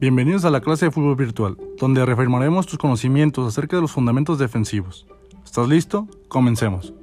Bienvenidos a la clase de fútbol virtual, donde reafirmaremos tus conocimientos acerca de los fundamentos defensivos. ¿Estás listo? Comencemos.